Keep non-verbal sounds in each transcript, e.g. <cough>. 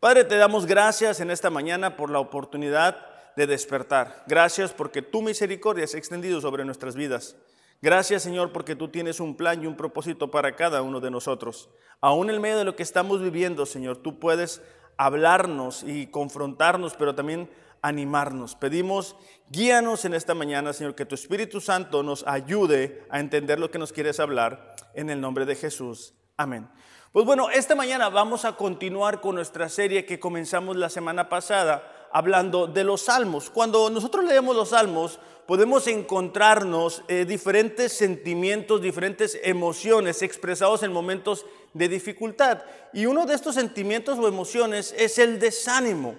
Padre, te damos gracias en esta mañana por la oportunidad de despertar. Gracias porque tu misericordia se ha extendido sobre nuestras vidas. Gracias Señor porque tú tienes un plan y un propósito para cada uno de nosotros. Aún en medio de lo que estamos viviendo, Señor, tú puedes hablarnos y confrontarnos, pero también animarnos. Pedimos, guíanos en esta mañana, Señor, que tu Espíritu Santo nos ayude a entender lo que nos quieres hablar en el nombre de Jesús. Amén. Pues bueno, esta mañana vamos a continuar con nuestra serie que comenzamos la semana pasada hablando de los salmos. Cuando nosotros leemos los salmos, podemos encontrarnos eh, diferentes sentimientos, diferentes emociones expresados en momentos de dificultad. Y uno de estos sentimientos o emociones es el desánimo.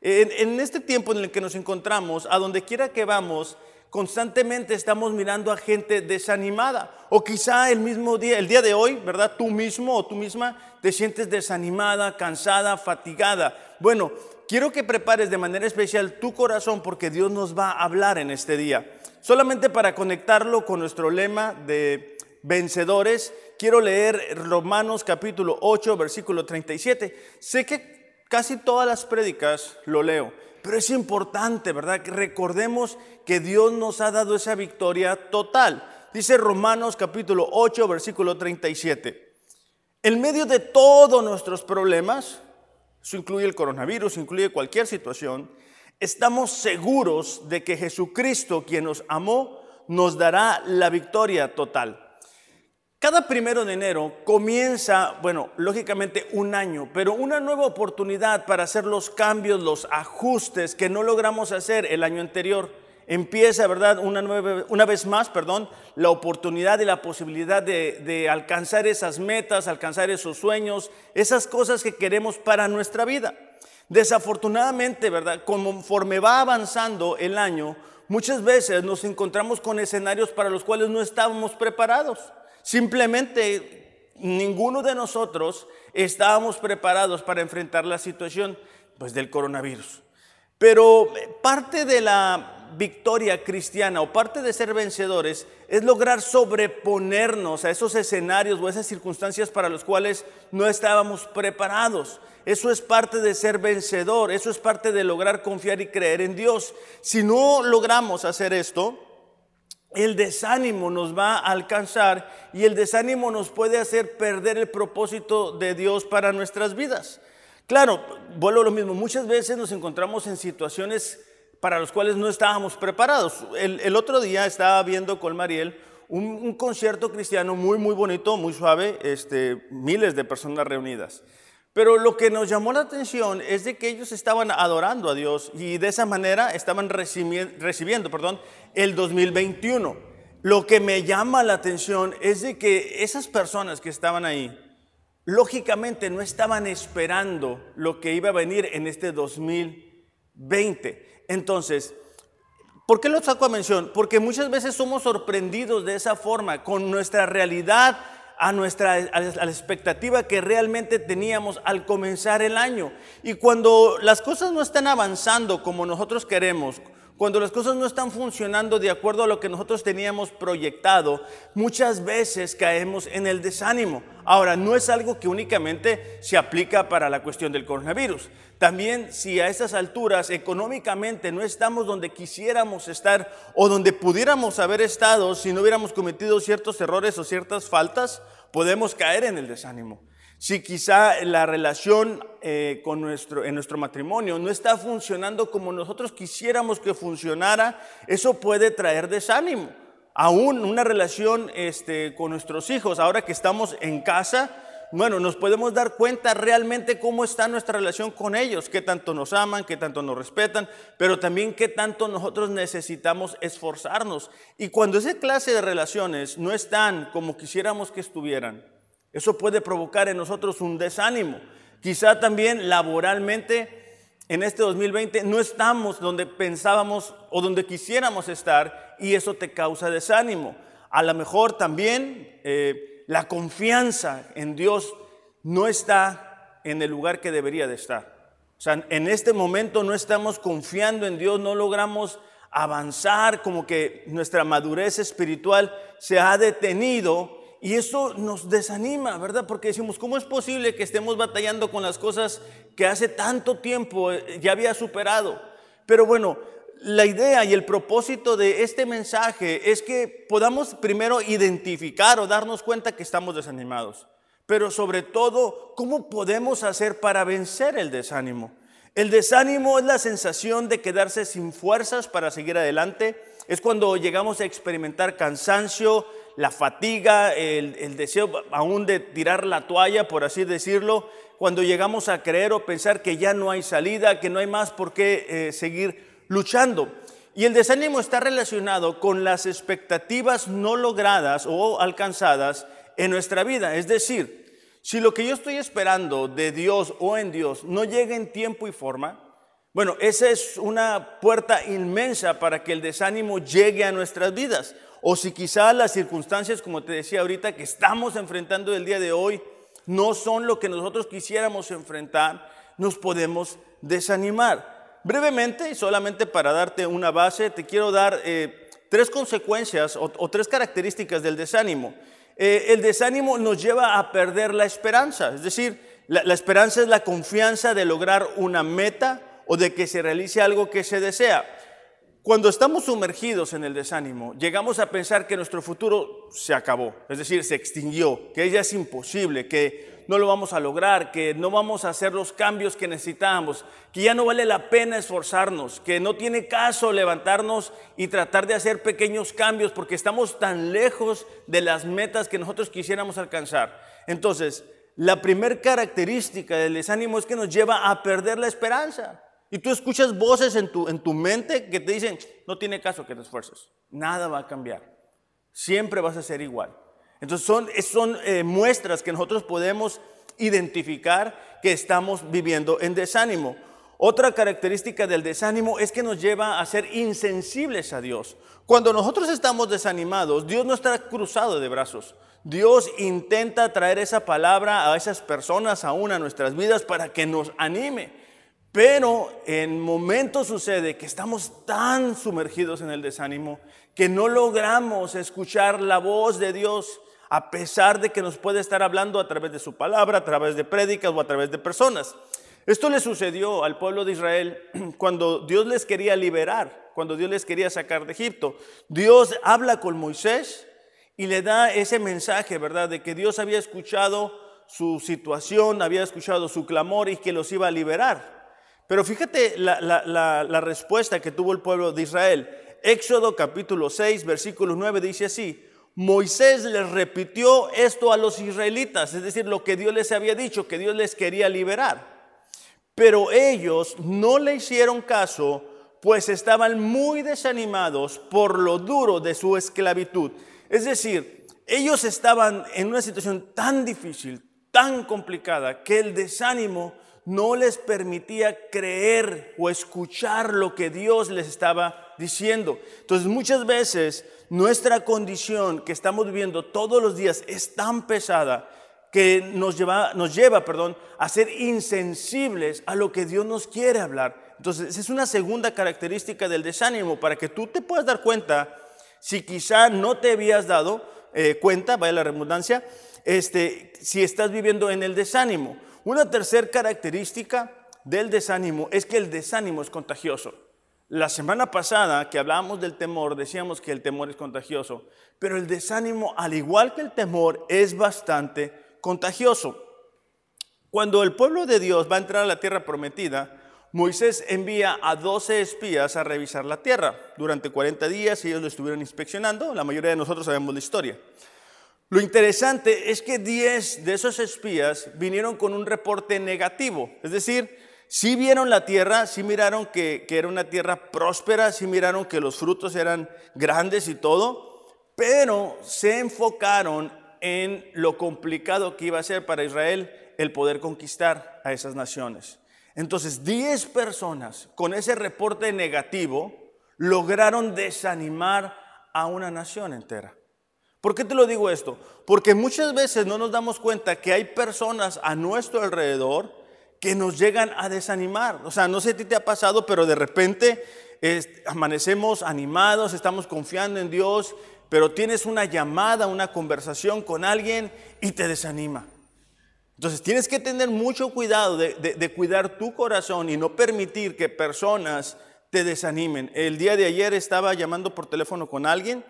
En, este tiempo en el que nos encontramos, a donde quiera que vamos, constantemente estamos mirando a gente desanimada. O quizá el mismo día, el día de hoy, ¿verdad? Tú mismo o tú misma te sientes desanimada, cansada, fatigada. Bueno, quiero que prepares de manera especial tu corazón porque Dios nos va a hablar en este día. Solamente para conectarlo con nuestro lema de vencedores, quiero leer Romanos capítulo 8, versículo 37. Sé que Casi todas las prédicas lo leo, pero es importante, ¿verdad? Que recordemos que Dios nos ha dado esa victoria total. Dice Romanos capítulo 8, versículo 37. En medio de todos nuestros problemas, eso incluye el coronavirus, incluye cualquier situación, estamos seguros de que Jesucristo, quien nos amó, nos dará la victoria total. Cada primero de enero comienza, bueno, lógicamente un año, pero una nueva oportunidad para hacer los cambios, los ajustes que no logramos hacer el año anterior. Empieza, ¿verdad? Una, nueva, una vez más, perdón, la oportunidad y la posibilidad de, de alcanzar esas metas, alcanzar esos sueños, esas cosas que queremos para nuestra vida. Desafortunadamente, ¿verdad? Conforme va avanzando el año, muchas veces nos encontramos con escenarios para los cuales no estábamos preparados. Simplemente ninguno de nosotros estábamos preparados para enfrentar la situación pues, del coronavirus. Pero parte de la victoria cristiana o parte de ser vencedores es lograr sobreponernos a esos escenarios o esas circunstancias para los cuales no estábamos preparados. Eso es parte de ser vencedor, eso es parte de lograr confiar y creer en Dios. Si no logramos hacer esto, el desánimo nos va a alcanzar y el desánimo nos puede hacer perder el propósito de Dios para nuestras vidas. Claro, vuelvo a lo mismo, muchas veces nos encontramos en situaciones para las cuales no estábamos preparados. El, otro día estaba viendo con Mariel un, un, concierto cristiano muy, muy bonito, muy suave, este, miles de personas reunidas. Pero lo que nos llamó la atención es de que ellos estaban adorando a Dios y de esa manera estaban recibiendo, perdón, el 2021. Lo que me llama la atención es de que esas personas que estaban ahí, lógicamente no estaban esperando lo que iba a venir en este 2020. Entonces, ¿por qué lo saco a mención? Porque muchas veces somos sorprendidos de esa forma, con nuestra realidad a nuestra a la expectativa que realmente teníamos al comenzar el año. Y cuando las cosas no están avanzando como nosotros queremos, cuando las cosas no están funcionando de acuerdo a lo que nosotros teníamos proyectado, muchas veces caemos en el desánimo. Ahora, no es algo que únicamente se aplica para la cuestión del coronavirus. También si a esas alturas económicamente no estamos donde quisiéramos estar o donde pudiéramos haber estado si no hubiéramos cometido ciertos errores o ciertas faltas, podemos caer en el desánimo. Si quizá la relación eh, con nuestro, en nuestro matrimonio no está funcionando como nosotros quisiéramos que funcionara, eso puede traer desánimo. Aún una relación este, con nuestros hijos, ahora que estamos en casa, bueno, nos podemos dar cuenta realmente cómo está nuestra relación con ellos, qué tanto nos aman, qué tanto nos respetan, pero también qué tanto nosotros necesitamos esforzarnos. Y cuando esa clase de relaciones no están como quisiéramos que estuvieran, eso puede provocar en nosotros un desánimo. Quizá también laboralmente en este 2020 no estamos donde pensábamos o donde quisiéramos estar y eso te causa desánimo. A lo mejor también eh, la confianza en Dios no está en el lugar que debería de estar. O sea, en este momento no estamos confiando en Dios, no logramos avanzar, como que nuestra madurez espiritual se ha detenido y eso nos desanima, ¿verdad? Porque decimos, ¿cómo es posible que estemos batallando con las cosas que hace tanto tiempo eh, ya había superado? Pero bueno, la idea y el propósito de este mensaje es que podamos primero identificar o darnos cuenta que estamos desanimados, pero sobre todo, ¿cómo podemos hacer para vencer el desánimo? El desánimo es la sensación de quedarse sin fuerzas para seguir adelante, es cuando llegamos a experimentar cansancio, la fatiga, el, deseo aún de tirar la toalla, por así decirlo, cuando llegamos a creer o pensar que ya no hay salida, que no hay más por qué eh, seguir luchando. Y el desánimo está relacionado con las expectativas no logradas o alcanzadas en nuestra vida. Es decir, si lo que yo estoy esperando de Dios o en Dios no llega en tiempo y forma, bueno, esa es una puerta inmensa para que el desánimo llegue a nuestras vidas. O si quizás las circunstancias, como te decía ahorita, que estamos enfrentando el día de hoy, no son lo que nosotros quisiéramos enfrentar, nos podemos desanimar. Brevemente, y solamente para darte una base, te quiero dar eh, tres consecuencias o, tres características del desánimo. Eh, el desánimo nos lleva a perder la esperanza, es decir, la esperanza es la confianza de lograr una meta o de que se realice algo que se desea. Cuando estamos sumergidos en el desánimo, llegamos a pensar que nuestro futuro se acabó, es decir, se extinguió, que ya es imposible, que no lo vamos a lograr, que no vamos a hacer los cambios que necesitamos, que ya no vale la pena esforzarnos, que no tiene caso levantarnos y tratar de hacer pequeños cambios porque estamos tan lejos de las metas que nosotros quisiéramos alcanzar. Entonces, la primera característica del desánimo es que nos lleva a perder la esperanza. Y tú escuchas voces en tu, en tu mente que te dicen, no tiene caso que te esfuerces, nada va a cambiar, siempre vas a ser igual. Entonces son, son eh, muestras que nosotros podemos identificar que estamos viviendo en desánimo. Otra característica del desánimo es que nos lleva a ser insensibles a Dios. Cuando nosotros estamos desanimados, Dios no está cruzado de brazos. Dios intenta traer esa palabra a esas personas aún a nuestras vidas para que nos anime. Pero en momentos sucede que estamos tan sumergidos en el desánimo que no logramos escuchar la voz de Dios a pesar de que nos puede estar hablando a través de su palabra, a través de prédicas o a través de personas. Esto le sucedió al pueblo de Israel <clears throat> cuando Dios les quería liberar, cuando Dios les quería sacar de Egipto. Dios habla con Moisés y le da ese mensaje, ¿verdad? De que Dios había escuchado su situación, había escuchado su clamor y que los iba a liberar. Pero fíjate la, respuesta que tuvo el pueblo de Israel. Éxodo capítulo 6, versículo 9 dice así, Moisés les repitió esto a los israelitas, es decir, lo que Dios les había dicho, que Dios les quería liberar. Pero ellos no le hicieron caso, pues estaban muy desanimados por lo duro de su esclavitud. Es decir, ellos estaban en una situación tan difícil, tan complicada, que el desánimo no les permitía creer o escuchar lo que Dios les estaba diciendo. Entonces muchas veces nuestra condición que estamos viviendo todos los días es tan pesada que nos lleva, nos lleva perdón, a ser insensibles a lo que Dios nos quiere hablar. Entonces, es una segunda característica del desánimo para que tú te puedas dar cuenta si quizá no te habías dado eh, cuenta, vaya la redundancia, este, si estás viviendo en el desánimo. Una tercera característica del desánimo es que el desánimo es contagioso. La semana pasada que hablábamos del temor, decíamos que el temor es contagioso, pero el desánimo, al igual que el temor, es bastante contagioso. Cuando el pueblo de Dios va a entrar a la tierra prometida, Moisés envía a 12 espías a revisar la tierra. Durante 40 días ellos lo estuvieron inspeccionando, la mayoría de nosotros sabemos la historia. Lo interesante es que 10 de esos espías vinieron con un reporte negativo, es decir, sí vieron la tierra, sí miraron que, era una tierra próspera, sí miraron que los frutos eran grandes y todo, pero se enfocaron en lo complicado que iba a ser para Israel el poder conquistar a esas naciones. Entonces, 10 personas con ese reporte negativo lograron desanimar a una nación entera. ¿Por qué te lo digo esto? Porque muchas veces no nos damos cuenta que hay personas a nuestro alrededor que nos llegan a desanimar. O sea, no sé si te ha pasado, pero de repente amanecemos animados, estamos confiando en Dios, pero tienes una llamada, una conversación con alguien y te desanima. Entonces tienes que tener mucho cuidado de, de, cuidar tu corazón y no permitir que personas te desanimen. El día de ayer estaba llamando por teléfono con alguien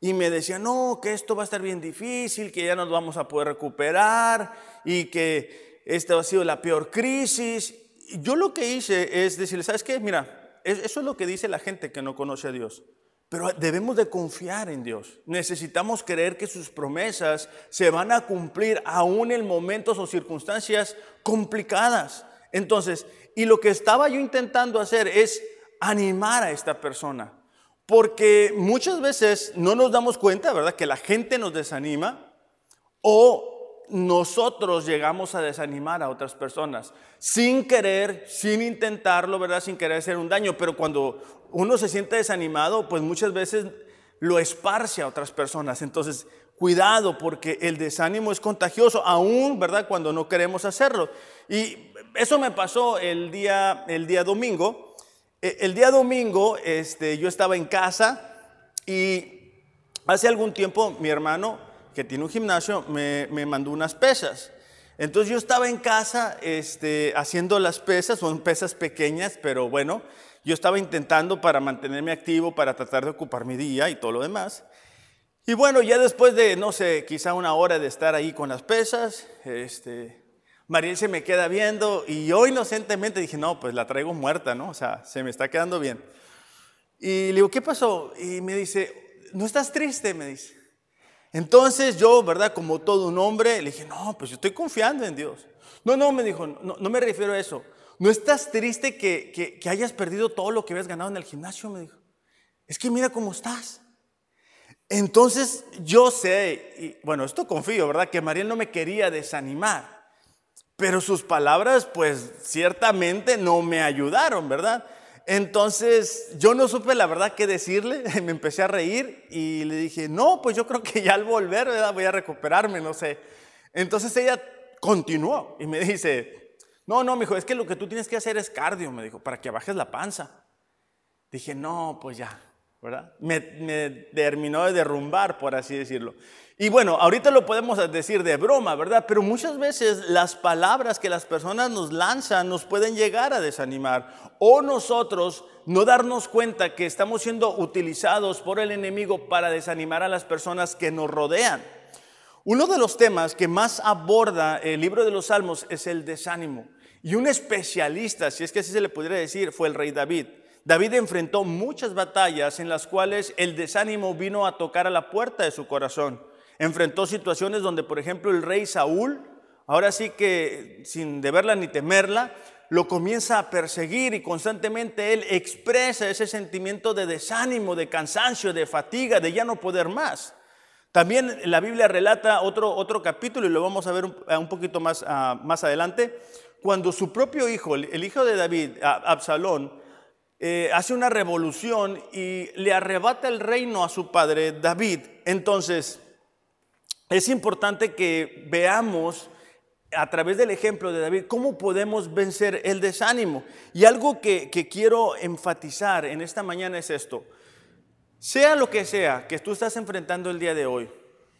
y me decía, no, que esto va a estar bien difícil, que ya nos vamos a poder recuperar y que esta ha sido la peor crisis. yo lo que hice es decirle, ¿sabes qué? Mira, eso es lo que dice la gente que no conoce a Dios. Pero debemos de confiar en Dios. Necesitamos creer que sus promesas se van a cumplir aún en momentos o circunstancias complicadas. Entonces, y lo que estaba yo intentando hacer es animar a esta persona. Porque muchas veces no nos damos cuenta, ¿verdad? Que la gente nos desanima o nosotros llegamos a desanimar a otras personas sin querer, sin intentarlo, ¿verdad? Sin querer hacer un daño. Pero cuando uno se siente desanimado, pues muchas veces lo esparce a otras personas. Entonces, cuidado porque el desánimo es contagioso, aún, ¿verdad? Cuando no queremos hacerlo. Y eso me pasó el día, el día domingo. E, el día domingo este, yo estaba en casa y hace algún tiempo mi hermano, que tiene un gimnasio, me, me mandó unas pesas. Entonces yo estaba en casa este, haciendo las pesas, son pesas pequeñas, pero bueno, yo estaba intentando para mantenerme activo, para tratar de ocupar mi día y todo lo demás. Y bueno, ya después de, no sé, quizá una hora de estar ahí con las pesas, este, Mariel se me queda viendo y yo inocentemente dije, no, pues la traigo muerta, ¿no? O sea, se me está quedando bien. Y le digo, ¿qué pasó? Y me dice, ¿no estás triste? Me dice. Entonces yo, ¿verdad? Como todo un hombre, le dije, no, pues yo estoy confiando en Dios. No, no, me dijo, no, no me refiero a eso. ¿No estás triste que, hayas perdido todo lo que habías ganado en el gimnasio? Me dijo. Es que mira cómo estás. Entonces yo sé, y bueno, esto confío, ¿verdad? Que Mariel no me quería desanimar. Pero sus palabras, pues ciertamente no me ayudaron, ¿verdad? Entonces yo no supe la verdad qué decirle, <laughs> me empecé a reír y le dije, no, pues yo creo que ya al volver. Voy a recuperarme, no sé. Entonces ella continuó y me dice, no, no, me dijo, es que lo que tú tienes que hacer es cardio, me dijo, para que bajes la panza. Dije, no, pues ya, ¿verdad? Me, terminó de derrumbar, por así decirlo. Y bueno, ahorita lo podemos decir de broma, ¿verdad? Pero muchas veces las palabras que las personas nos lanzan nos pueden llegar a desanimar. O nosotros no darnos cuenta que estamos siendo utilizados por el enemigo para desanimar a las personas que nos rodean. Uno de los temas que más aborda el libro de los Salmos es el desánimo. Y un especialista, si es que así se le pudiera decir, fue el rey David. David enfrentó muchas batallas en las cuales el desánimo vino a tocar a la puerta de su corazón. Enfrentó situaciones donde, por ejemplo, el rey Saúl, ahora sí que sin deberla ni temerla, lo comienza a perseguir y constantemente él expresa ese sentimiento de desánimo, de cansancio, de fatiga, de ya no poder más. También la Biblia relata otro, otro capítulo y lo vamos a ver un, poquito más, más adelante, cuando su propio hijo, el hijo de David, Absalón, eh, hace una revolución y le arrebata el reino a su padre David. Entonces, es importante que veamos a través del ejemplo de David cómo podemos vencer el desánimo. Y algo que, quiero enfatizar en esta mañana es esto. Sea lo que sea que tú estás enfrentando el día de hoy,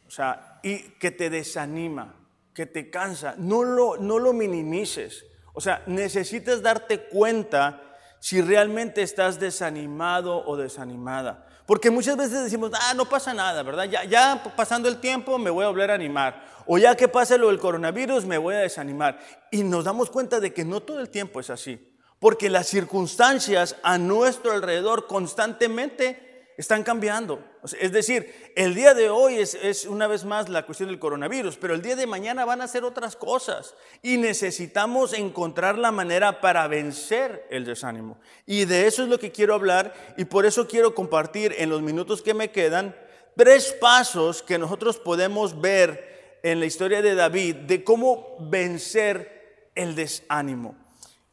o sea, y que te desanima, que te cansa, no lo, no lo minimices. O sea, necesitas darte cuenta si realmente estás desanimado o desanimada. Porque muchas veces decimos, ah, no pasa nada, ¿verdad? Ya, ya pasando el tiempo me voy a volver a animar. O ya que pase lo del coronavirus me voy a desanimar. Y nos damos cuenta de que no todo el tiempo es así. Porque las circunstancias a nuestro alrededor constantemente están cambiando. Es decir, el día de hoy es, una vez más la cuestión del coronavirus, pero el día de mañana van a ser otras cosas y necesitamos encontrar la manera para vencer el desánimo. Y de eso es lo que quiero hablar y por eso quiero compartir en los minutos que me quedan tres pasos que nosotros podemos ver en la historia de David de cómo vencer el desánimo.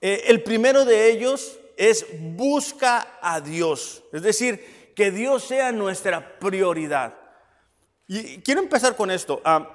Eh, el primero de ellos es busca a Dios, es decir, que Dios sea nuestra prioridad. Y quiero empezar con esto. Ah,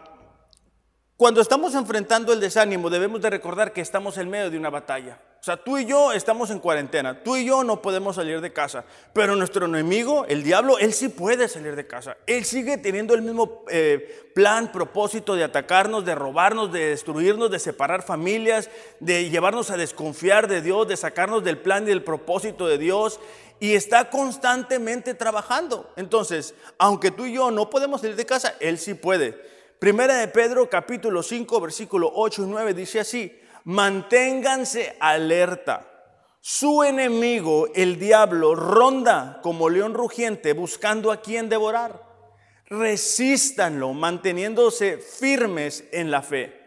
Cuando estamos enfrentando el desánimo, debemos de recordar que estamos en medio de una batalla. O sea, tú y yo estamos en cuarentena, tú y yo no podemos salir de casa, pero nuestro enemigo, el diablo, él sí puede salir de casa. Él sigue teniendo el mismo eh, plan, propósito de atacarnos, de robarnos, de destruirnos, de separar familias, de llevarnos a desconfiar de Dios, de sacarnos del plan y del propósito de Dios. Y está constantemente trabajando. Entonces, aunque tú y yo no podemos salir de casa, él sí puede. Primera de Pedro capítulo 5 versículo 8 y 9 dice así, manténganse alerta. Su enemigo, el diablo, ronda como león rugiente buscando a quien devorar. Resístanlo manteniéndose firmes en la fe.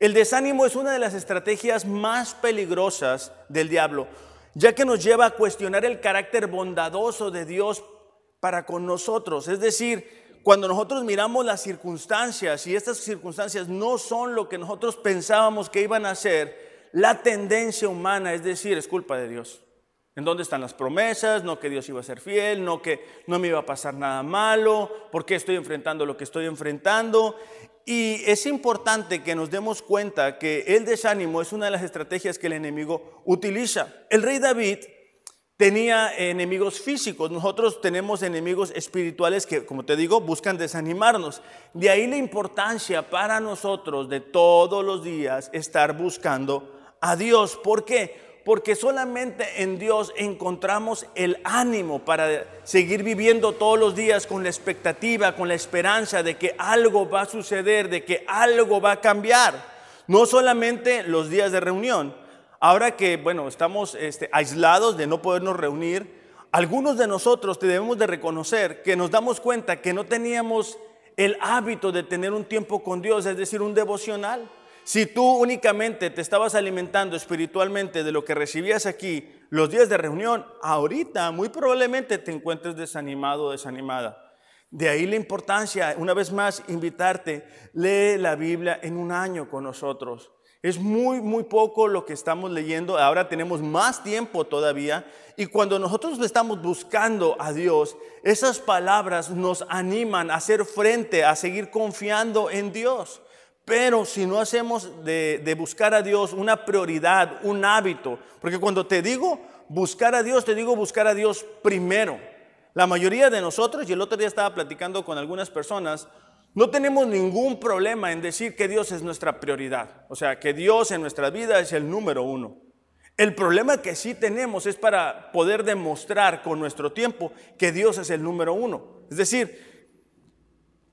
El desánimo es una de las estrategias más peligrosas del diablo, ya que nos lleva a cuestionar el carácter bondadoso de Dios para con nosotros. Es decir, cuando nosotros miramos las circunstancias y estas circunstancias no son lo que nosotros pensábamos que iban a ser, la tendencia humana es decir, es culpa de Dios. ¿En dónde están las promesas? No que Dios iba a ser fiel, no que no me iba a pasar nada malo, ¿por qué estoy enfrentando lo que estoy enfrentando? Y es importante que nos demos cuenta que el desánimo es una de las estrategias que el enemigo utiliza. El rey David tenía enemigos físicos, nosotros tenemos enemigos espirituales que, como te digo, buscan desanimarnos. De ahí la importancia para nosotros de todos los días estar buscando a Dios. ¿Por qué? Porque solamente en Dios encontramos el ánimo para seguir viviendo todos los días con la expectativa, con la esperanza de que algo va a suceder, de que algo va a cambiar. No solamente los días de reunión, Ahora que, bueno, estamos este, aislados de no podernos reunir, algunos de nosotros debemos de reconocer que nos damos cuenta que no teníamos el hábito de tener un tiempo con Dios, es decir, un devocional. Si tú únicamente te estabas alimentando espiritualmente de lo que recibías aquí los días de reunión, ahorita muy probablemente te encuentres desanimado o desanimada. De ahí la importancia, una vez más, invitarte, lee la Biblia en un año con nosotros. Es muy, muy poco lo que estamos leyendo. Ahora tenemos más tiempo todavía. Y cuando nosotros estamos buscando a Dios, esas palabras nos animan a hacer frente, a seguir confiando en Dios. Pero si no hacemos de, buscar a Dios una prioridad, un hábito, porque cuando te digo buscar a Dios, te digo buscar a Dios primero. La mayoría de nosotros, y el otro día estaba platicando con algunas personas, no tenemos ningún problema en decir que Dios es nuestra prioridad, o sea, que Dios en nuestra vida es el número uno. El problema que sí tenemos es para poder demostrar con nuestro tiempo que Dios es el número uno. Es decir,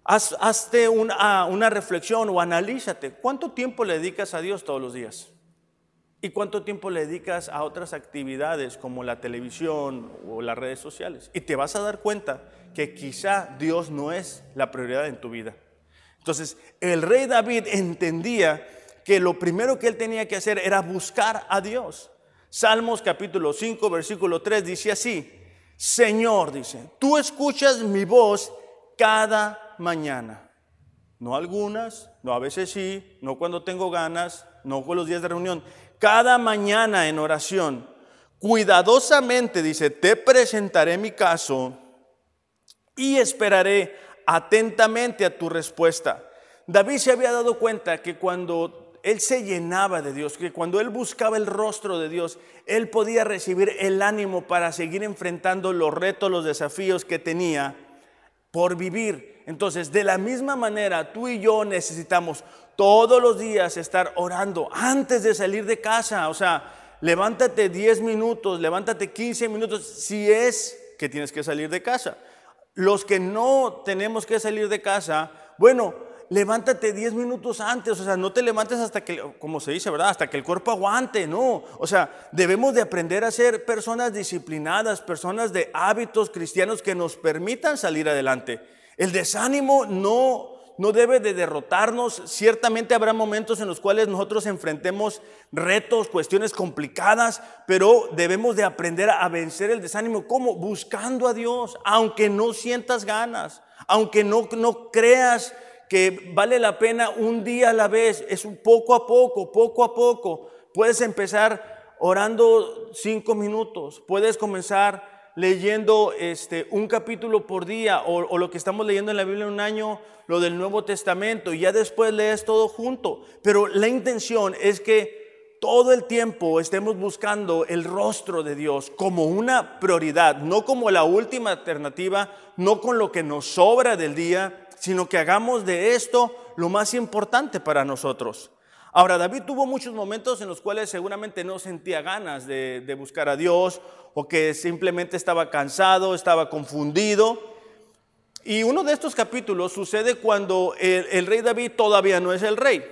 haz, hazte una, una reflexión o analízate. ¿Cuánto tiempo le dedicas a Dios todos los días? ¿Y cuánto tiempo le dedicas a otras actividades como la televisión o las redes sociales? Y te vas a dar cuenta que quizá Dios no es la prioridad en tu vida. Entonces, el rey David entendía que lo primero que él tenía que hacer era buscar a Dios. Salmos capítulo 5, versículo 3 dice así, Señor, dice, tú escuchas mi voz cada mañana. No algunas, no a veces sí, no cuando tengo ganas, no con los días de reunión. Cada mañana en oración, cuidadosamente, dice, te presentaré mi caso y esperaré atentamente a tu respuesta. David se había dado cuenta que cuando él se llenaba de Dios, que cuando él buscaba el rostro de Dios, él podía recibir el ánimo para seguir enfrentando los retos, los desafíos que tenía por vivir. Entonces, de la misma manera, tú y yo necesitamos todos los días estar orando antes de salir de casa. O sea, levántate 10 minutos, levántate 15 minutos, si es que tienes que salir de casa. Los que no tenemos que salir de casa, bueno, levántate 10 minutos antes, o sea, no te levantes hasta que, como se dice, ¿verdad? Hasta que el cuerpo aguante, no. O sea, debemos de aprender a ser personas disciplinadas, personas de hábitos cristianos que nos permitan salir adelante. El desánimo no no debe de derrotarnos. Ciertamente habrá momentos en los cuales nosotros enfrentemos retos, cuestiones complicadas, pero debemos de aprender a vencer el desánimo. ¿Cómo? Buscando a Dios, aunque no sientas ganas, aunque no, no creas que vale la pena un día a la vez, es un poco a poco, poco a poco. Puedes empezar orando cinco minutos, puedes comenzar leyendo este, un capítulo por día o, o lo que estamos leyendo en la Biblia en un año, lo del Nuevo Testamento, y ya después lees todo junto. Pero la intención es que todo el tiempo estemos buscando el rostro de Dios como una prioridad, no como la última alternativa, no con lo que nos sobra del día, sino que hagamos de esto lo más importante para nosotros. Ahora, David tuvo muchos momentos en los cuales seguramente no sentía ganas de, buscar a Dios o que simplemente estaba cansado, estaba confundido. Y uno de estos capítulos sucede cuando el, el, rey David todavía no es el rey.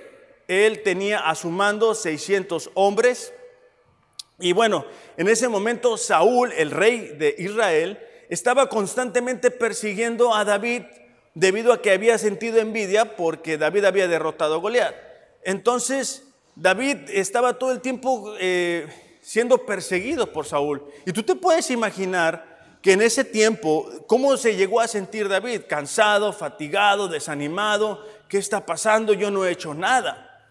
Él tenía a su mando 600 hombres. Y bueno, en ese momento Saúl, el rey de Israel, estaba constantemente persiguiendo a David debido a que había sentido envidia porque David había derrotado a Goliat. Entonces, David estaba todo el tiempo eh, siendo perseguido por Saúl. Y tú te puedes imaginar que en ese tiempo, ¿cómo se llegó a sentir David? Cansado, fatigado, desanimado. ¿Qué está pasando? Yo no he hecho nada.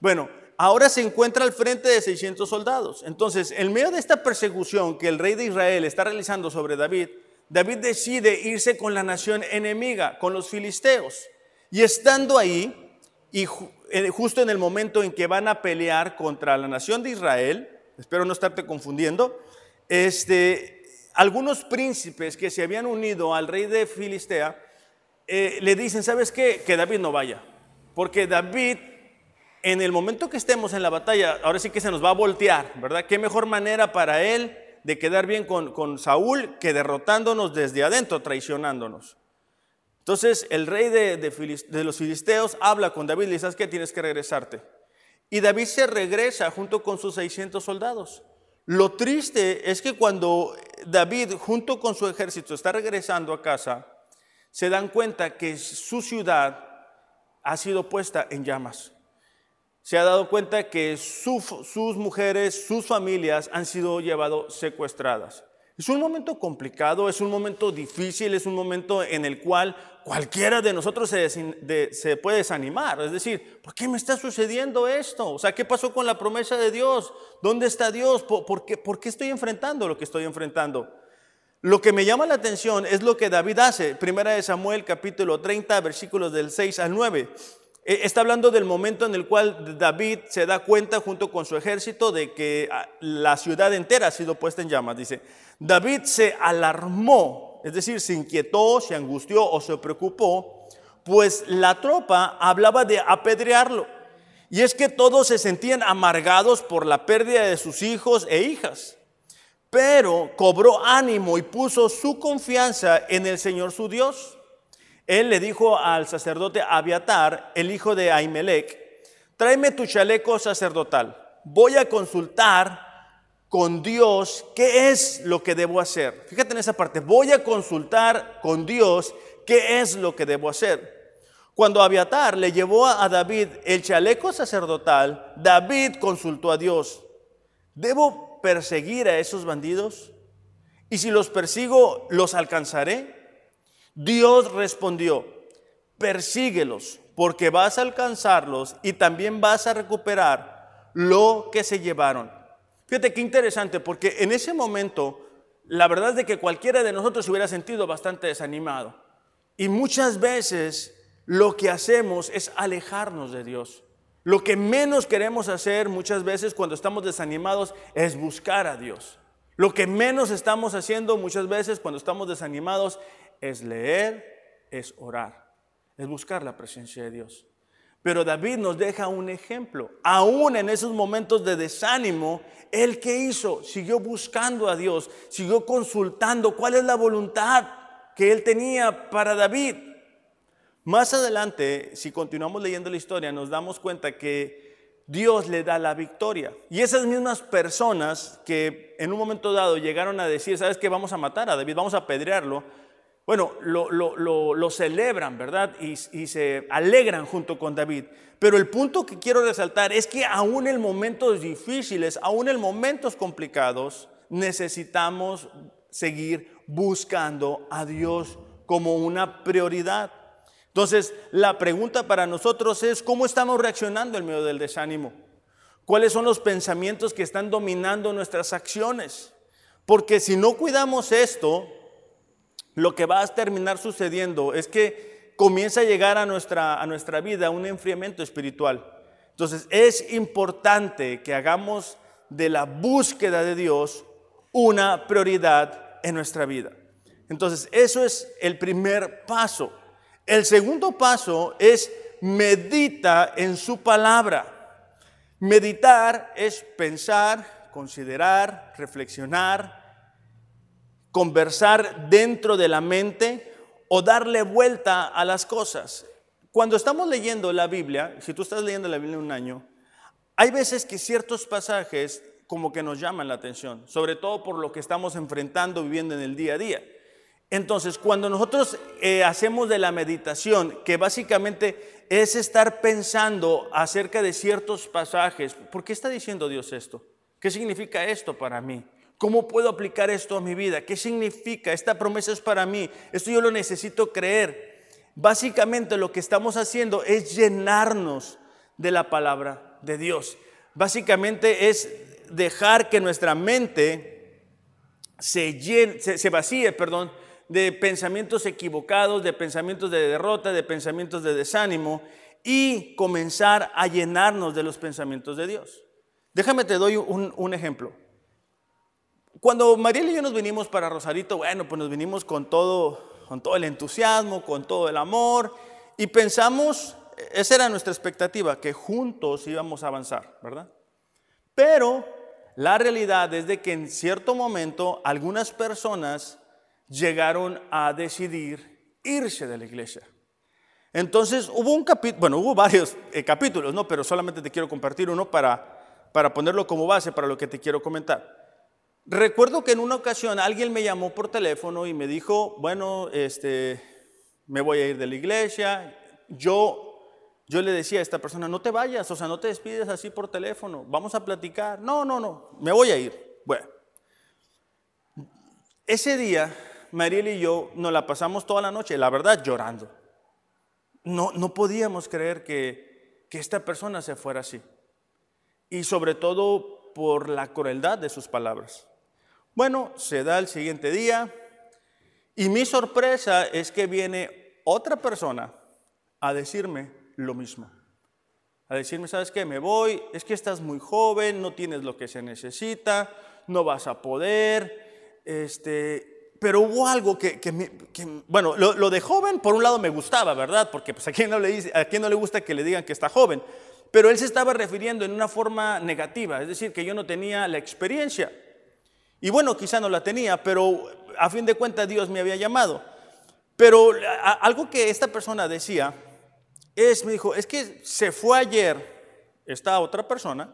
Bueno, ahora se encuentra al frente de 600 soldados. Entonces, en medio de esta persecución que el rey de Israel está realizando sobre David, David decide irse con la nación enemiga, con los filisteos. Y estando ahí, y justo en el momento en que van a pelear contra la nación de Israel, espero no estarte confundiendo, este, algunos príncipes que se habían unido al rey de Filistea eh, le dicen, ¿sabes qué? Que David no vaya, porque David en el momento que estemos en la batalla, ahora sí que se nos va a voltear, ¿verdad? ¿Qué mejor manera para él de quedar bien con, Saúl que derrotándonos desde adentro, traicionándonos? Entonces el rey de, los filisteos habla con David y le dice, ¿sabes qué? Tienes que regresarte. Y David se regresa junto con sus 600 soldados. Lo triste es que cuando David junto con su ejército está regresando a casa, se dan cuenta que su ciudad ha sido puesta en llamas. Se ha dado cuenta que sus mujeres, sus familias han sido llevadas secuestradas. Es un momento complicado, es un momento difícil, es un momento en el cual cualquiera de nosotros se, puede desanimar. Es decir, ¿por qué me está sucediendo esto? O sea, ¿qué pasó con la promesa de Dios? ¿Dónde está Dios? ¿Por, qué, ¿Por, qué, estoy enfrentando lo que estoy enfrentando? Lo que me llama la atención es lo que David hace. Primera de Samuel capítulo 30, versículos del 6 al 9. Eh, está hablando del momento en el cual David se da cuenta junto con su ejército de que ah, la ciudad entera ha sido puesta en llamas. Dice, David se alarmó, es decir, se inquietó, se angustió o se preocupó, pues la tropa hablaba de apedrearlo. Y es que todos se sentían amargados por la pérdida de sus hijos e hijas. Pero cobró ánimo y puso su confianza en el Señor su Dios. Él le dijo al sacerdote Abiatar, el hijo de Ahimelech, tráeme tu chaleco sacerdotal. Voy a consultar con Dios qué es lo que debo hacer. Fíjate en esa parte, voy a consultar con Dios qué es lo que debo hacer. Cuando Abiatar le llevó a David el chaleco sacerdotal, David consultó a Dios, ¿debo perseguir a esos bandidos? Y si los persigo, ¿los alcanzaré? Dios respondió, persíguelos, porque vas a alcanzarlos y también vas a recuperar lo que se llevaron. Fíjate qué interesante, porque en ese momento, la verdad es de que cualquiera de nosotros se hubiera sentido bastante desanimado. Y muchas veces lo que hacemos es alejarnos de Dios. Lo que menos queremos hacer muchas veces cuando estamos desanimados es buscar a Dios. Lo que menos estamos haciendo muchas veces cuando estamos desanimados es leer, es orar, es buscar la presencia de Dios. Pero David nos deja un ejemplo. Aún en esos momentos de desánimo, ¿él qué hizo? Siguió buscando a Dios, siguió consultando cuál es la voluntad que él tenía para David. Más adelante, si continuamos leyendo la historia, nos damos cuenta que Dios le da la victoria. Y esas mismas personas que en un momento dado llegaron a decir, ¿sabes qué? Vamos a matar a David, vamos a apedrearlo bueno, lo, celebran, ¿verdad? Y, y, se alegran junto con David. Pero el punto que quiero resaltar es que aún en momentos difíciles, aún en momentos complicados, necesitamos seguir buscando a Dios como una prioridad. Entonces, la pregunta para nosotros es, ¿cómo estamos reaccionando en medio del desánimo? ¿Cuáles son los pensamientos que están dominando nuestras acciones? Porque si no cuidamos esto, lo que va a terminar sucediendo es que comienza a llegar a nuestra, a nuestra vida un enfriamiento espiritual. Entonces es importante que hagamos de la búsqueda de Dios una prioridad en nuestra vida. Entonces eso es el primer paso. El segundo paso es medita en su palabra. Meditar es pensar, considerar, reflexionar, conversar dentro de la mente o darle vuelta a las cosas. Cuando estamos leyendo la Biblia, si tú estás leyendo la Biblia un año, hay veces que ciertos pasajes como que nos llaman la atención, sobre todo por lo que estamos enfrentando, viviendo en el día a día. Entonces, cuando nosotros eh, hacemos de la meditación, que básicamente es estar pensando acerca de ciertos pasajes, ¿por qué está diciendo Dios esto? ¿Qué significa esto para mí? ¿Cómo puedo aplicar esto a mi vida? ¿Qué significa? Esta promesa es para mí. Esto yo lo necesito creer. Básicamente lo que estamos haciendo es llenarnos de la palabra de Dios. Básicamente es dejar que nuestra mente se, se, vacíe, perdón, de pensamientos equivocados, de pensamientos de derrota, de pensamientos de desánimo y comenzar a llenarnos de los pensamientos de Dios. Déjame te doy un, un ejemplo. Cuando Mariel y yo nos vinimos para Rosarito, bueno, pues nos vinimos con todo, con todo el entusiasmo, con todo el amor y pensamos, esa era nuestra expectativa, que juntos íbamos a avanzar, ¿verdad? Pero la realidad es de que en cierto momento algunas personas llegaron a decidir irse de la iglesia. Entonces hubo un capítulo, bueno, hubo varios eh, capítulos, ¿no? Pero solamente te quiero compartir uno para, para ponerlo como base para lo que te quiero comentar. Recuerdo que en una ocasión alguien me llamó por teléfono y me dijo, bueno, este, me voy a ir de la iglesia. Yo, yo le decía a esta persona, no te vayas, o sea, no te despides así por teléfono, vamos a platicar. No, no, no, me voy a ir. Bueno, ese día, Mariel y yo nos la pasamos toda la noche, la verdad, llorando. No, no podíamos creer que, que esta persona se fuera así. Y sobre todo por la crueldad de sus palabras. Bueno, se da el siguiente día y mi sorpresa es que viene otra persona a decirme lo mismo. A decirme, ¿sabes qué? Me voy, es que estás muy joven, no tienes lo que se necesita, no vas a poder. Este, pero hubo algo que, bueno, lo, de joven por un lado me gustaba, ¿verdad? Porque pues a quién, no le dice, a quién no le gusta que le digan que está joven. Pero él se estaba refiriendo en una forma negativa, es decir, que yo no tenía la experiencia. Y bueno, quizá no la tenía, pero a fin de cuentas Dios me había llamado. Pero algo que esta persona decía es, me dijo, es que se fue ayer esta otra persona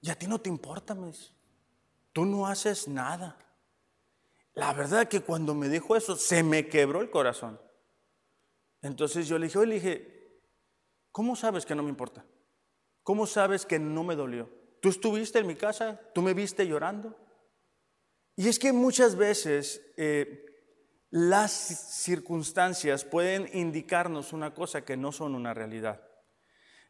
y a ti no te importa, mes. Tú no haces nada. La verdad que cuando me dijo eso, se me quebró el corazón. Entonces yo le dije, le dije, ¿cómo sabes que no me importa? ¿Cómo sabes que no me dolió? ¿Tú estuviste en mi casa? ¿Tú me viste llorando? Y es que muchas veces eh, las circunstancias pueden indicarnos una cosa que no son una realidad.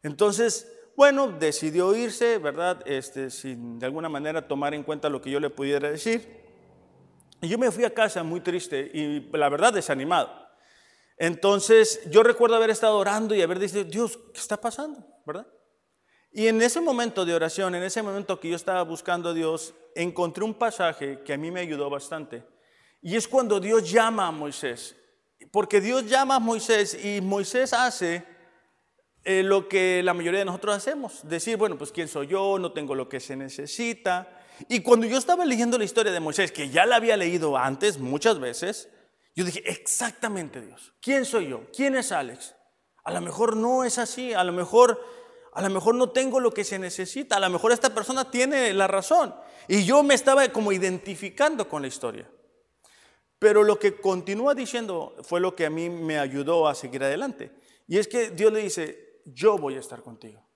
Entonces, bueno, decidió irse, ¿verdad? Este, sin de alguna manera tomar en cuenta lo que yo le pudiera decir. Y yo me fui a casa muy triste y la verdad desanimado. Entonces, yo recuerdo haber estado orando y haber dicho, Dios, ¿qué está pasando? ¿Verdad? Y en ese momento de oración, en ese momento que yo estaba buscando a Dios, encontré un pasaje que a mí me ayudó bastante. Y es cuando Dios llama a Moisés. Porque Dios llama a Moisés y Moisés hace eh, lo que la mayoría de nosotros hacemos. Decir, bueno, pues quién soy yo, no tengo lo que se necesita. Y cuando yo estaba leyendo la historia de Moisés, que ya la había leído antes muchas veces, yo dije, exactamente Dios, ¿quién soy yo? ¿Quién es Alex? A lo mejor no es así, a lo mejor a lo mejor no tengo lo que se necesita, a lo mejor esta persona tiene la razón. Y yo me estaba como identificando con la historia. Pero lo que continúa diciendo fue lo que a mí me ayudó a seguir adelante. Y es que Dios le dice, yo voy a estar contigo.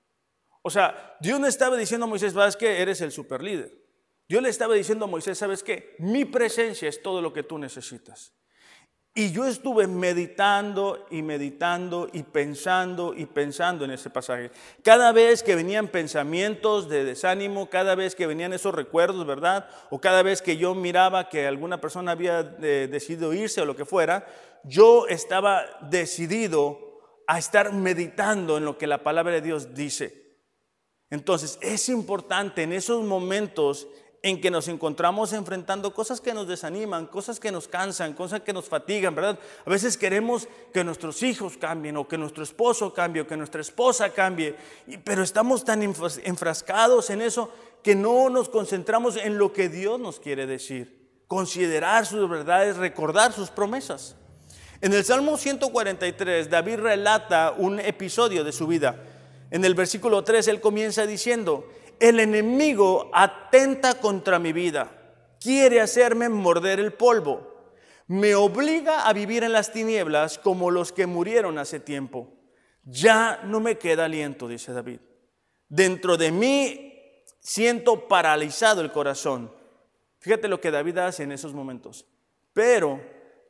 O sea, Dios no estaba diciendo a Moisés, sabes que eres el super líder. Dios le estaba diciendo a Moisés, sabes que mi presencia es todo lo que tú necesitas. Y yo estuve meditando y meditando y pensando y pensando en ese pasaje. Cada vez que venían pensamientos de desánimo, cada vez que venían esos recuerdos, ¿verdad? O cada vez que yo miraba que alguna persona había eh, decidido irse o lo que fuera, yo estaba decidido a estar meditando en lo que la palabra de Dios dice. Entonces es importante en esos momentos en que nos encontramos enfrentando cosas que nos desaniman, cosas que nos cansan, cosas que nos fatigan, ¿verdad? A veces queremos que nuestros hijos cambien o que nuestro esposo cambie o que nuestra esposa cambie, pero estamos tan enfrascados en eso que no nos concentramos en lo que Dios nos quiere decir. Considerar sus verdades, recordar sus promesas. En el Salmo 143, David relata un episodio de su vida. En el versículo 3, él comienza diciendo, el enemigo atenta contra mi vida, quiere hacerme morder el polvo, me obliga a vivir en las tinieblas como los que murieron hace tiempo. Ya no me queda aliento, dice David. Dentro de mí siento paralizado el corazón. Fíjate lo que David hace en esos momentos. Pero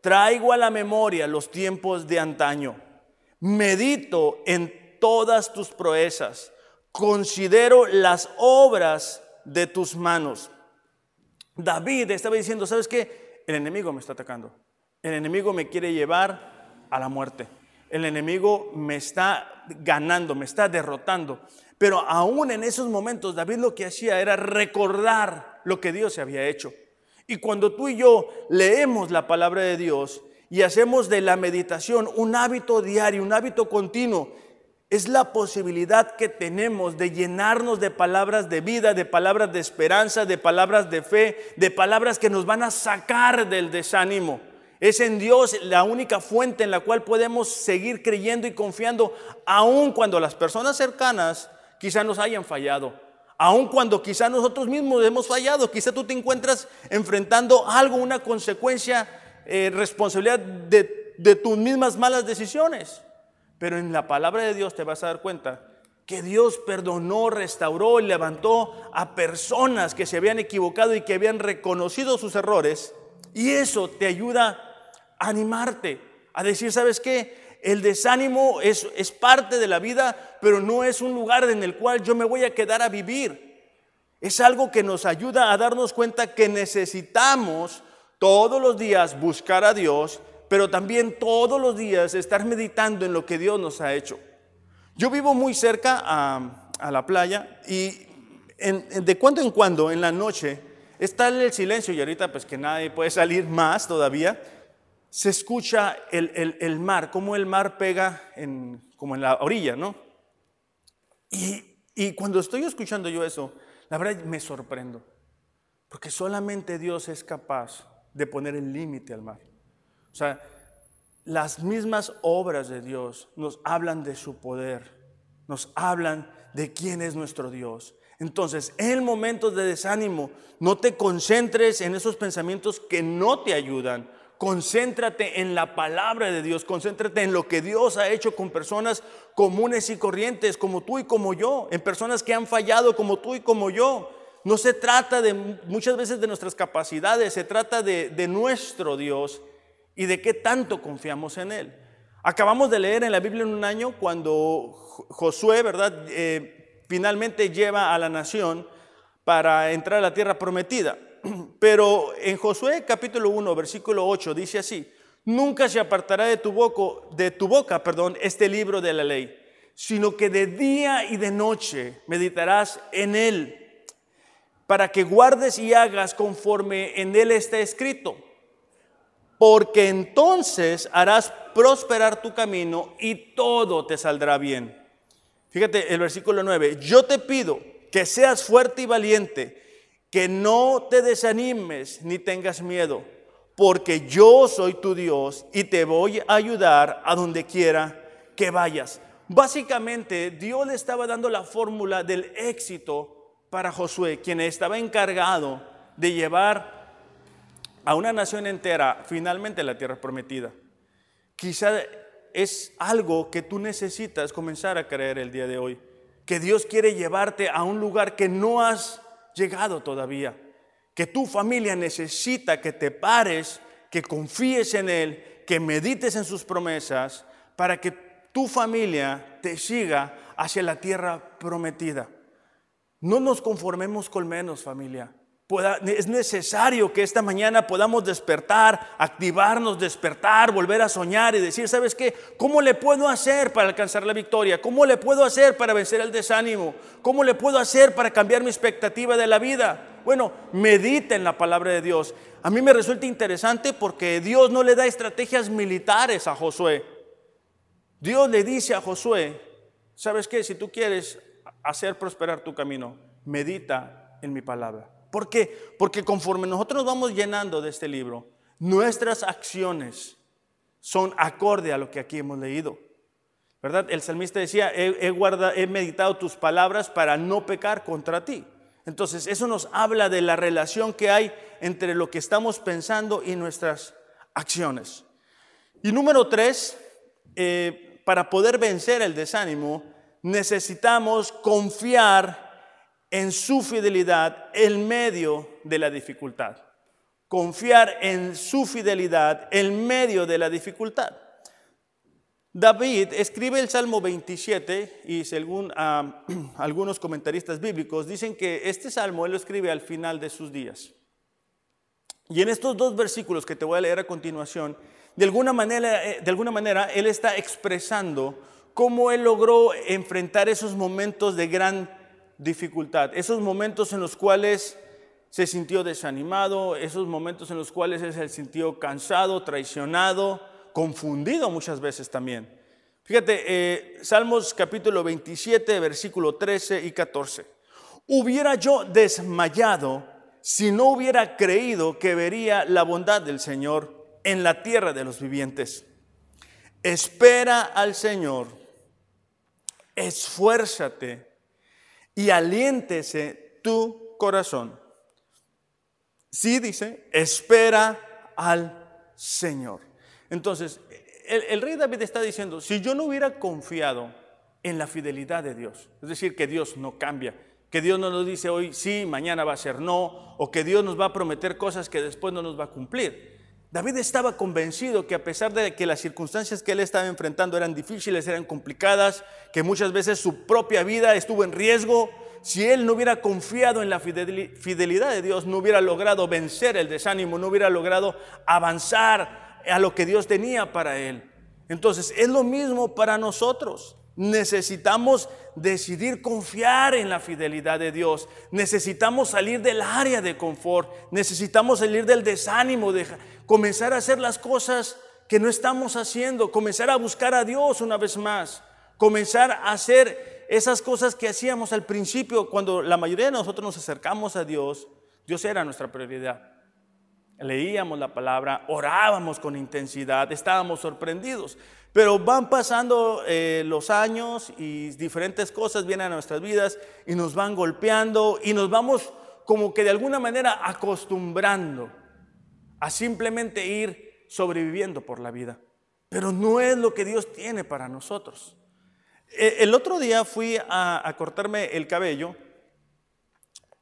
traigo a la memoria los tiempos de antaño. Medito en todas tus proezas considero las obras de tus manos. David estaba diciendo, ¿sabes qué? El enemigo me está atacando. El enemigo me quiere llevar a la muerte. El enemigo me está ganando, me está derrotando. Pero aún en esos momentos David lo que hacía era recordar lo que Dios se había hecho. Y cuando tú y yo leemos la palabra de Dios y hacemos de la meditación un hábito diario, un hábito continuo, es la posibilidad que tenemos de llenarnos de palabras de vida, de palabras de esperanza, de palabras de fe, de palabras que nos van a sacar del desánimo. Es en Dios la única fuente en la cual podemos seguir creyendo y confiando, aun cuando las personas cercanas quizá nos hayan fallado, aun cuando quizá nosotros mismos hemos fallado, quizá tú te encuentras enfrentando algo, una consecuencia, eh, responsabilidad de, de tus mismas malas decisiones. Pero en la palabra de Dios te vas a dar cuenta que Dios perdonó, restauró y levantó a personas que se habían equivocado y que habían reconocido sus errores. Y eso te ayuda a animarte, a decir, ¿sabes qué? El desánimo es, es parte de la vida, pero no es un lugar en el cual yo me voy a quedar a vivir. Es algo que nos ayuda a darnos cuenta que necesitamos todos los días buscar a Dios pero también todos los días estar meditando en lo que Dios nos ha hecho. Yo vivo muy cerca a, la playa y de cuando en cuando, en la noche, está el silencio y ahorita pues que nadie puede salir más todavía, se escucha el, mar, como el mar pega en, como en la orilla, ¿no? Y, y cuando estoy escuchando yo eso, la verdad me sorprendo, porque solamente Dios es capaz de poner el límite al mar. O sea, las mismas obras de Dios nos hablan de su poder, nos hablan de quién es nuestro Dios. Entonces, en momentos de desánimo, no te concentres en esos pensamientos que no te ayudan. Concéntrate en la palabra de Dios, concéntrate en lo que Dios ha hecho con personas comunes y corrientes como tú y como yo, en personas que han fallado como tú y como yo. No se trata de muchas veces de nuestras capacidades, se trata de, de nuestro Dios y de qué tanto confiamos en Él. Acabamos de leer en la Biblia en un año cuando Josué, ¿verdad? Eh, finalmente lleva a la nación para entrar a la tierra prometida. <clears throat> Pero en Josué capítulo 1, versículo 8 dice así, nunca se apartará de tu, boca, de tu boca perdón, este libro de la ley, sino que de día y de noche meditarás en él, para que guardes y hagas conforme en él está escrito porque entonces harás prosperar tu camino y todo te saldrá bien. Fíjate el versículo 9, yo te pido que seas fuerte y valiente, que no te desanimes ni tengas miedo, porque yo soy tu Dios y te voy a ayudar a donde quiera que vayas. Básicamente, Dios le estaba dando la fórmula del éxito para Josué, quien estaba encargado de llevar a una nación entera finalmente la tierra prometida. Quizá es algo que tú necesitas comenzar a creer el día de hoy, que Dios quiere llevarte a un lugar que no has llegado todavía, que tu familia necesita que te pares, que confíes en Él, que medites en sus promesas para que tu familia te siga hacia la tierra prometida. No nos conformemos con menos, familia es necesario que esta mañana podamos despertar, activarnos, despertar, volver a soñar y decir, ¿sabes qué? ¿Cómo le puedo hacer para alcanzar la victoria? ¿Cómo le puedo hacer para vencer el desánimo? ¿Cómo le puedo hacer para cambiar mi expectativa de la vida? Bueno, medita en la palabra de Dios. A mí me resulta interesante porque Dios no le da estrategias militares a Josué. Dios le dice a Josué, ¿sabes qué? Si tú quieres hacer prosperar tu camino, medita en mi palabra. ¿Por qué? Porque conforme nosotros vamos llenando de este libro, nuestras acciones son acorde a lo que aquí hemos leído. ¿Verdad? El salmista decía, he, meditado tus palabras para no pecar contra ti. Entonces, eso nos habla de la relación que hay entre lo que estamos pensando y nuestras acciones. Y número tres, eh, para poder vencer el desánimo, necesitamos confiar en su fidelidad en medio de la dificultad. Confiar en su fidelidad en medio de la dificultad. David escribe el Salmo 27 y según ah, <clears throat> algunos comentaristas bíblicos dicen que este salmo él lo escribe al final de sus días. Y en estos dos versículos que te voy a leer a continuación, de alguna manera, eh, de alguna manera él está expresando cómo él logró enfrentar esos momentos de gran dificultad, esos momentos en los cuales se sintió desanimado, esos momentos en los cuales se sintió cansado, traicionado, confundido muchas veces también. Fíjate, eh, Salmos capítulo 27, versículo 13 y 14. Hubiera yo desmayado si no hubiera creído que vería la bondad del Señor en la tierra de los vivientes. Espera al Señor, esfuérzate y aliéntese tu corazón. Sí dice, espera al Señor. Entonces, el, rey David está diciendo, si yo no hubiera confiado en la fidelidad de Dios, es decir, que Dios no cambia, que Dios no nos dice hoy sí, mañana va a ser no, o que Dios nos va a prometer cosas que después no nos va a cumplir. David estaba convencido que a pesar de que las circunstancias que él estaba enfrentando eran difíciles, eran complicadas, que muchas veces su propia vida estuvo en riesgo, si él no hubiera confiado en la fidelidad de Dios, no hubiera logrado vencer el desánimo, no hubiera logrado avanzar a lo que Dios tenía para él. Entonces, es lo mismo para nosotros. Necesitamos decidir confiar en la fidelidad de Dios. Necesitamos salir del área de confort. Necesitamos salir del desánimo, de comenzar a hacer las cosas que no estamos haciendo. Comenzar a buscar a Dios una vez más. Comenzar a hacer esas cosas que hacíamos al principio cuando la mayoría de nosotros nos acercamos a Dios. Dios era nuestra prioridad leíamos la palabra, orábamos con intensidad, estábamos sorprendidos. Pero van pasando eh, los años y diferentes cosas vienen a nuestras vidas y nos van golpeando y nos vamos como que de alguna manera acostumbrando a simplemente ir sobreviviendo por la vida. Pero no es lo que Dios tiene para nosotros. E, el otro día fui a, cortarme el cabello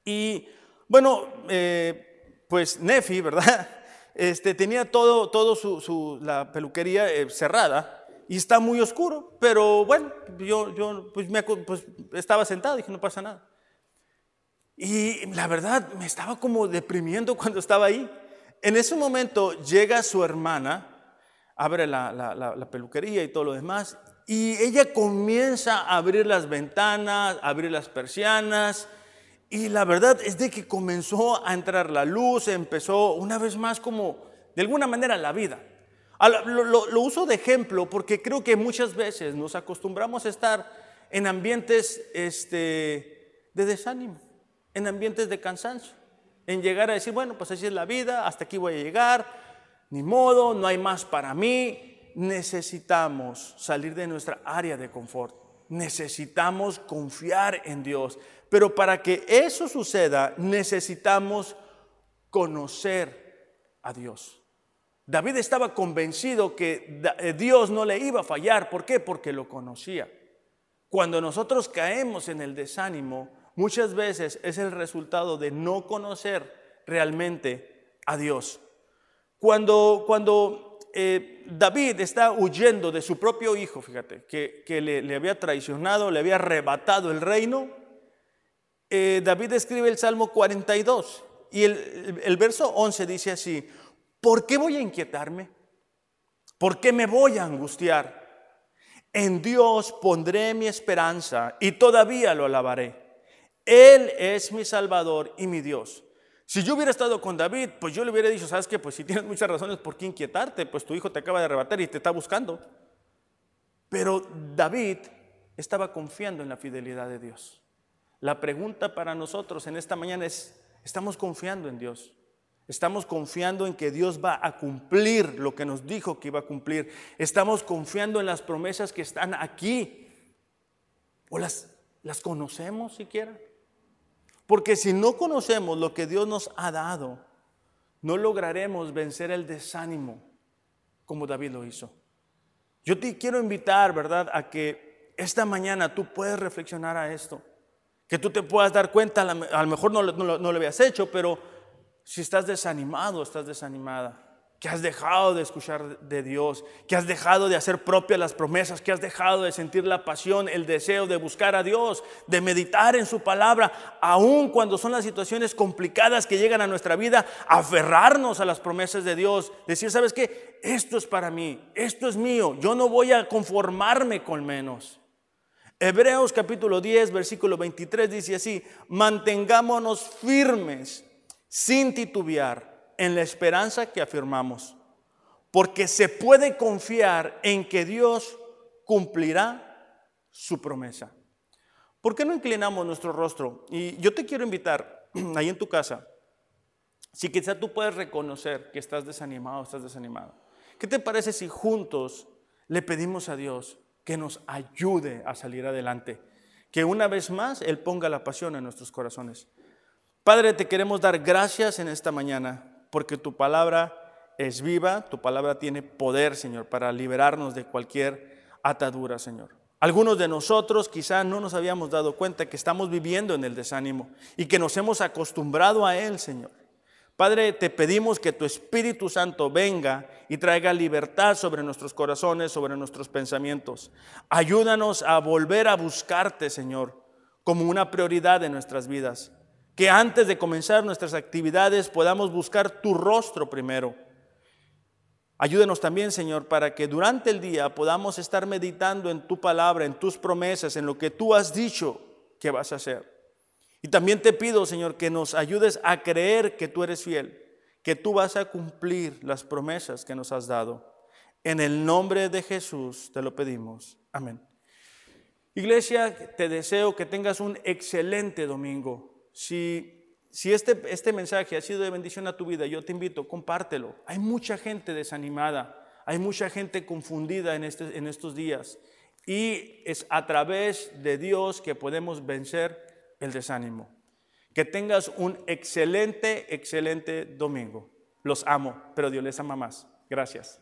y bueno, eh, pues Nefi, ¿verdad? <laughs> Este, tenía todo, todo su, la peluquería eh, cerrada y está muy oscuro, pero bueno, yo, yo pues, me, pues, estaba sentado y dije, no pasa nada. Y la verdad me estaba como deprimiendo <laughs> cuando estaba ahí. En ese momento llega su hermana, abre la, la, peluquería y todo lo demás, y ella comienza a abrir las ventanas, a abrir las persianas, y la verdad es de que comenzó a entrar la luz, empezó una vez más como de alguna manera la vida. Lo, uso de ejemplo porque creo que muchas veces nos acostumbramos a estar en ambientes este, de desánimo, en ambientes de cansancio, en llegar a decir, bueno, pues así es la vida, hasta aquí voy a llegar, ni modo, no hay más para mí. Necesitamos salir de nuestra área de confort, necesitamos confiar en Dios, pero para que eso suceda necesitamos conocer a Dios. David estaba convencido que eh, Dios no le iba a fallar. ¿Por qué? Porque lo conocía. Cuando nosotros caemos en el desánimo, muchas veces es el resultado de no conocer realmente a Dios. Cuando, cuando eh, David está huyendo de su propio hijo, fíjate, que, le, le, había traicionado, le había arrebatado el reino, eh, David escribe el Salmo 42 y el, el verso 11 dice así, ¿por qué voy a inquietarme? ¿Por qué me voy a angustiar? En Dios pondré mi esperanza y todavía lo alabaré. Él es mi Salvador y mi Dios. Si yo hubiera estado con David, pues yo le hubiera dicho, ¿sabes qué? Pues si tienes muchas razones por qué inquietarte, pues tu hijo te acaba de arrebatar y te está buscando. Pero David estaba confiando en la fidelidad de Dios. La pregunta para nosotros en esta mañana es, ¿estamos confiando en Dios? ¿Estamos confiando en que Dios va a cumplir lo que nos dijo que iba a cumplir? ¿Estamos confiando en las promesas que están aquí? ¿O las, las conocemos siquiera? Porque si no conocemos lo que Dios nos ha dado, no lograremos vencer el desánimo como David lo hizo. Yo te quiero invitar, ¿verdad?, a que esta mañana tú puedes reflexionar a esto. Que tú te puedas dar cuenta, a lo mejor no, no, no lo habías hecho, pero si estás desanimado, estás desanimada que has dejado de escuchar de Dios, que has dejado de hacer propias las promesas, que has dejado de sentir la pasión, el deseo de buscar a Dios, de meditar en su palabra, aun cuando son las situaciones complicadas que llegan a nuestra vida, aferrarnos a las promesas de Dios, decir, ¿sabes qué? Esto es para mí, esto es mío, yo no voy a conformarme con menos. Hebreos capítulo 10, versículo 23 dice así, mantengámonos firmes sin titubear en la esperanza que afirmamos, porque se puede confiar en que Dios cumplirá su promesa. ¿Por qué no inclinamos nuestro rostro? Y yo te quiero invitar <clears throat> ahí en tu casa, si quizá tú puedes reconocer que estás desanimado, estás desanimado. ¿Qué te parece si juntos le pedimos a Dios que nos ayude a salir adelante? Que una vez más Él ponga la pasión en nuestros corazones. Padre, te queremos dar gracias en esta mañana porque tu palabra es viva, tu palabra tiene poder, Señor, para liberarnos de cualquier atadura, Señor. Algunos de nosotros quizá no nos habíamos dado cuenta que estamos viviendo en el desánimo y que nos hemos acostumbrado a él, Señor. Padre, te pedimos que tu Espíritu Santo venga y traiga libertad sobre nuestros corazones, sobre nuestros pensamientos. Ayúdanos a volver a buscarte, Señor, como una prioridad de nuestras vidas que antes de comenzar nuestras actividades podamos buscar tu rostro primero. Ayúdenos también, Señor, para que durante el día podamos estar meditando en tu palabra, en tus promesas, en lo que tú has dicho que vas a hacer. Y también te pido, Señor, que nos ayudes a creer que tú eres fiel, que tú vas a cumplir las promesas que nos has dado. En el nombre de Jesús te lo pedimos. Amén. Iglesia, te deseo que tengas un excelente domingo. Si, si este, este mensaje ha sido de bendición a tu vida, yo te invito, compártelo. Hay mucha gente desanimada, hay mucha gente confundida en, este, en estos días. Y es a través de Dios que podemos vencer el desánimo. Que tengas un excelente, excelente domingo. Los amo, pero Dios les ama más. Gracias.